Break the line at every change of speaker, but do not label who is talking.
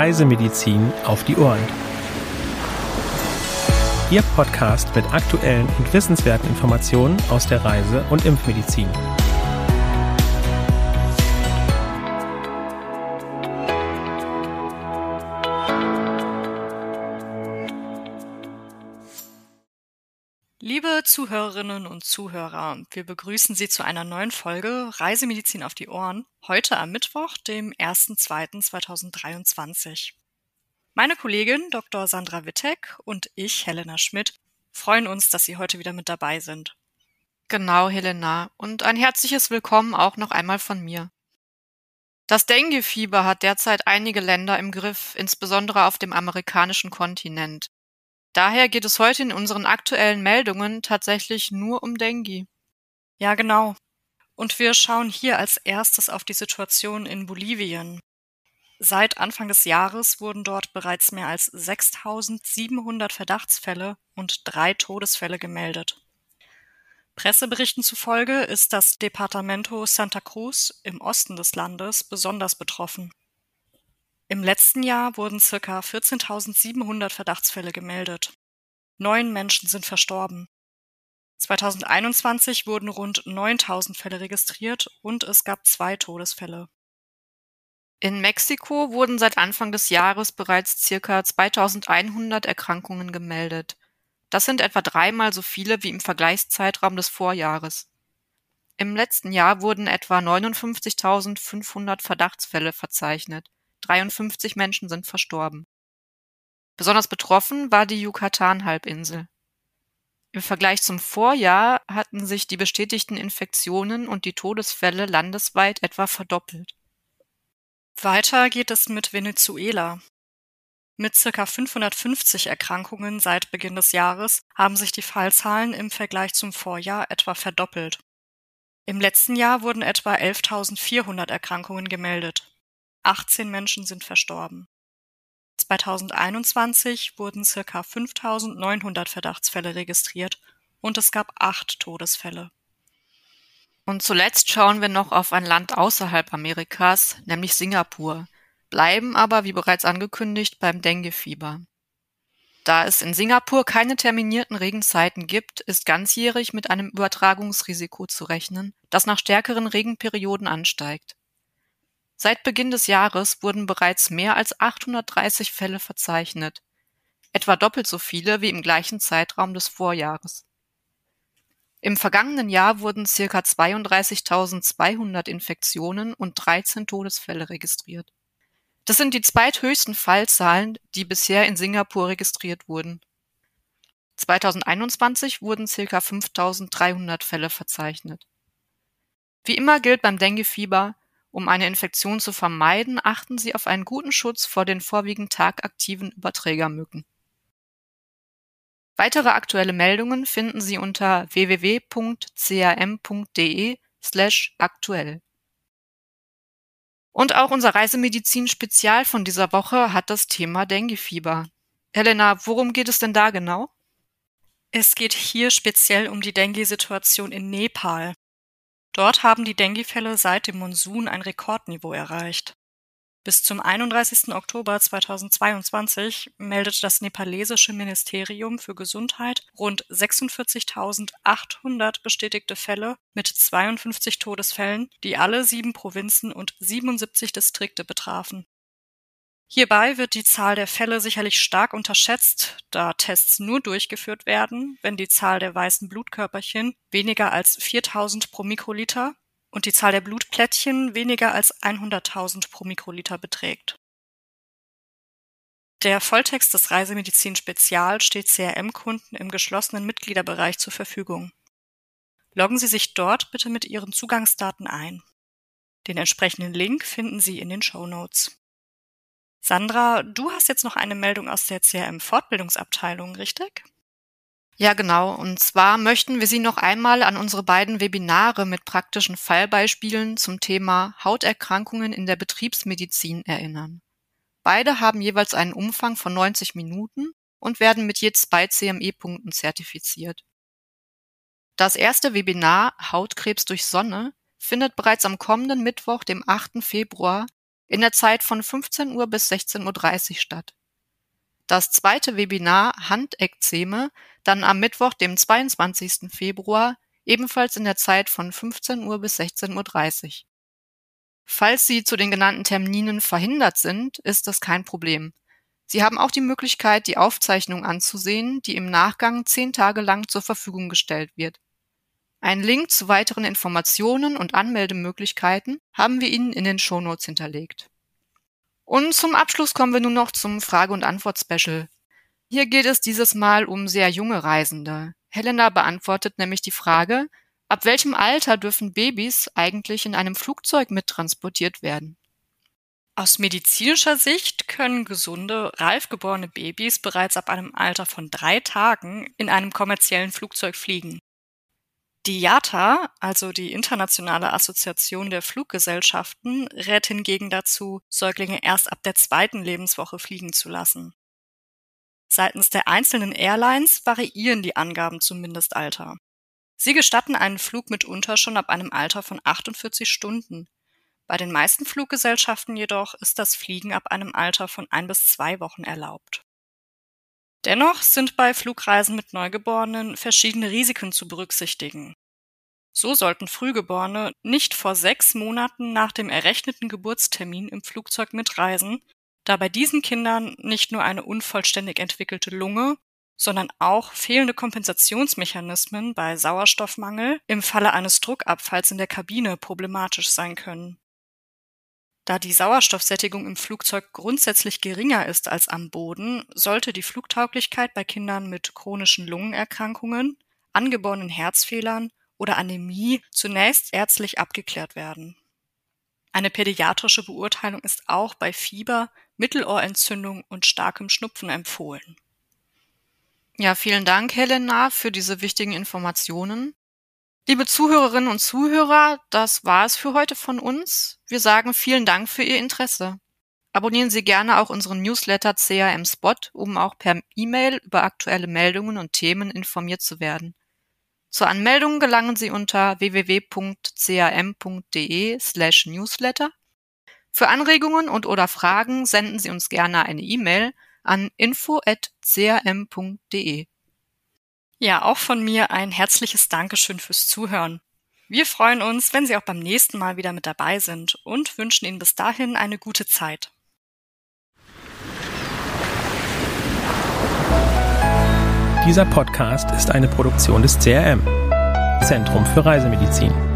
Reisemedizin auf die Ohren. Ihr Podcast mit aktuellen und wissenswerten Informationen aus der Reise- und Impfmedizin.
Liebe Zuhörerinnen und Zuhörer, wir begrüßen Sie zu einer neuen Folge Reisemedizin auf die Ohren, heute am Mittwoch, dem 1.2.2023. Meine Kollegin Dr. Sandra Wittek und ich, Helena Schmidt, freuen uns, dass Sie heute wieder mit dabei sind.
Genau, Helena, und ein herzliches Willkommen auch noch einmal von mir. Das Dengue-Fieber hat derzeit einige Länder im Griff, insbesondere auf dem amerikanischen Kontinent. Daher geht es heute in unseren aktuellen Meldungen tatsächlich nur um Dengue.
Ja, genau. Und wir schauen hier als erstes auf die Situation in Bolivien. Seit Anfang des Jahres wurden dort bereits mehr als 6700 Verdachtsfälle und drei Todesfälle gemeldet. Presseberichten zufolge ist das Departamento Santa Cruz im Osten des Landes besonders betroffen. Im letzten Jahr wurden circa 14.700 Verdachtsfälle gemeldet. Neun Menschen sind verstorben. 2021 wurden rund 9.000 Fälle registriert und es gab zwei Todesfälle.
In Mexiko wurden seit Anfang des Jahres bereits circa 2100 Erkrankungen gemeldet. Das sind etwa dreimal so viele wie im Vergleichszeitraum des Vorjahres. Im letzten Jahr wurden etwa 59.500 Verdachtsfälle verzeichnet. 53 Menschen sind verstorben. Besonders betroffen war die Yucatan-Halbinsel. Im Vergleich zum Vorjahr hatten sich die bestätigten Infektionen und die Todesfälle landesweit etwa verdoppelt.
Weiter geht es mit Venezuela. Mit circa 550 Erkrankungen seit Beginn des Jahres haben sich die Fallzahlen im Vergleich zum Vorjahr etwa verdoppelt. Im letzten Jahr wurden etwa 11.400 Erkrankungen gemeldet. 18 Menschen sind verstorben. 2021 wurden circa 5900 Verdachtsfälle registriert und es gab acht Todesfälle.
Und zuletzt schauen wir noch auf ein Land außerhalb Amerikas, nämlich Singapur, bleiben aber, wie bereits angekündigt, beim Denguefieber. Da es in Singapur keine terminierten Regenzeiten gibt, ist ganzjährig mit einem Übertragungsrisiko zu rechnen, das nach stärkeren Regenperioden ansteigt. Seit Beginn des Jahres wurden bereits mehr als 830 Fälle verzeichnet, etwa doppelt so viele wie im gleichen Zeitraum des Vorjahres. Im vergangenen Jahr wurden circa 32.200 Infektionen und 13 Todesfälle registriert. Das sind die zweithöchsten Fallzahlen, die bisher in Singapur registriert wurden. 2021 wurden circa 5.300 Fälle verzeichnet. Wie immer gilt beim Denguefieber, um eine Infektion zu vermeiden, achten Sie auf einen guten Schutz vor den vorwiegend tagaktiven Überträgermücken. Weitere aktuelle Meldungen finden Sie unter www.cam.de/aktuell. Und auch unser Reisemedizin-Spezial von dieser Woche hat das Thema Denguefieber. Helena, worum geht es denn da genau?
Es geht hier speziell um die Dengue-Situation in Nepal. Dort haben die Dengue-Fälle seit dem Monsun ein Rekordniveau erreicht. Bis zum 31. Oktober 2022 meldete das nepalesische Ministerium für Gesundheit rund 46.800 bestätigte Fälle mit 52 Todesfällen, die alle sieben Provinzen und 77 Distrikte betrafen. Hierbei wird die Zahl der Fälle sicherlich stark unterschätzt, da Tests nur durchgeführt werden, wenn die Zahl der weißen Blutkörperchen weniger als 4000 pro Mikroliter und die Zahl der Blutplättchen weniger als 100.000 pro Mikroliter beträgt. Der Volltext des Reisemedizin Spezial steht CRM-Kunden im geschlossenen Mitgliederbereich zur Verfügung. Loggen Sie sich dort bitte mit Ihren Zugangsdaten ein. Den entsprechenden Link finden Sie in den Show Notes. Sandra, du hast jetzt noch eine Meldung aus der CRM-Fortbildungsabteilung, richtig?
Ja, genau. Und zwar möchten wir Sie noch einmal an unsere beiden Webinare mit praktischen Fallbeispielen zum Thema Hauterkrankungen in der Betriebsmedizin erinnern. Beide haben jeweils einen Umfang von 90 Minuten und werden mit je zwei CME-Punkten zertifiziert. Das erste Webinar Hautkrebs durch Sonne findet bereits am kommenden Mittwoch, dem 8. Februar in der Zeit von 15 Uhr bis 16.30 Uhr statt. Das zweite Webinar Handekzeme dann am Mittwoch, dem 22. Februar, ebenfalls in der Zeit von 15 Uhr bis 16.30 Uhr. Falls Sie zu den genannten Terminen verhindert sind, ist das kein Problem. Sie haben auch die Möglichkeit, die Aufzeichnung anzusehen, die im Nachgang zehn Tage lang zur Verfügung gestellt wird. Einen Link zu weiteren Informationen und Anmeldemöglichkeiten haben wir Ihnen in den Shownotes hinterlegt. Und zum Abschluss kommen wir nun noch zum Frage- und Antwort-Special. Hier geht es dieses Mal um sehr junge Reisende. Helena beantwortet nämlich die Frage, ab welchem Alter dürfen Babys eigentlich in einem Flugzeug mittransportiert werden?
Aus medizinischer Sicht können gesunde, reif geborene Babys bereits ab einem Alter von drei Tagen in einem kommerziellen Flugzeug fliegen. Die IATA, also die Internationale Assoziation der Fluggesellschaften, rät hingegen dazu, Säuglinge erst ab der zweiten Lebenswoche fliegen zu lassen. Seitens der einzelnen Airlines variieren die Angaben zum Mindestalter. Sie gestatten einen Flug mitunter schon ab einem Alter von 48 Stunden. Bei den meisten Fluggesellschaften jedoch ist das Fliegen ab einem Alter von ein bis zwei Wochen erlaubt. Dennoch sind bei Flugreisen mit Neugeborenen verschiedene Risiken zu berücksichtigen. So sollten Frühgeborene nicht vor sechs Monaten nach dem errechneten Geburtstermin im Flugzeug mitreisen, da bei diesen Kindern nicht nur eine unvollständig entwickelte Lunge, sondern auch fehlende Kompensationsmechanismen bei Sauerstoffmangel im Falle eines Druckabfalls in der Kabine problematisch sein können. Da die Sauerstoffsättigung im Flugzeug grundsätzlich geringer ist als am Boden, sollte die Flugtauglichkeit bei Kindern mit chronischen Lungenerkrankungen, angeborenen Herzfehlern oder Anämie zunächst ärztlich abgeklärt werden. Eine pädiatrische Beurteilung ist auch bei Fieber, Mittelohrentzündung und starkem Schnupfen empfohlen.
Ja, vielen Dank, Helena, für diese wichtigen Informationen. Liebe Zuhörerinnen und Zuhörer, das war es für heute von uns. Wir sagen vielen Dank für Ihr Interesse. Abonnieren Sie gerne auch unseren Newsletter CRM Spot, um auch per E-Mail über aktuelle Meldungen und Themen informiert zu werden. Zur Anmeldung gelangen Sie unter www.cam.de slash newsletter. Für Anregungen und oder Fragen senden Sie uns gerne eine E-Mail an info.cam.de.
Ja, auch von mir ein herzliches Dankeschön fürs Zuhören. Wir freuen uns, wenn Sie auch beim nächsten Mal wieder mit dabei sind und wünschen Ihnen bis dahin eine gute Zeit.
Dieser Podcast ist eine Produktion des CRM, Zentrum für Reisemedizin.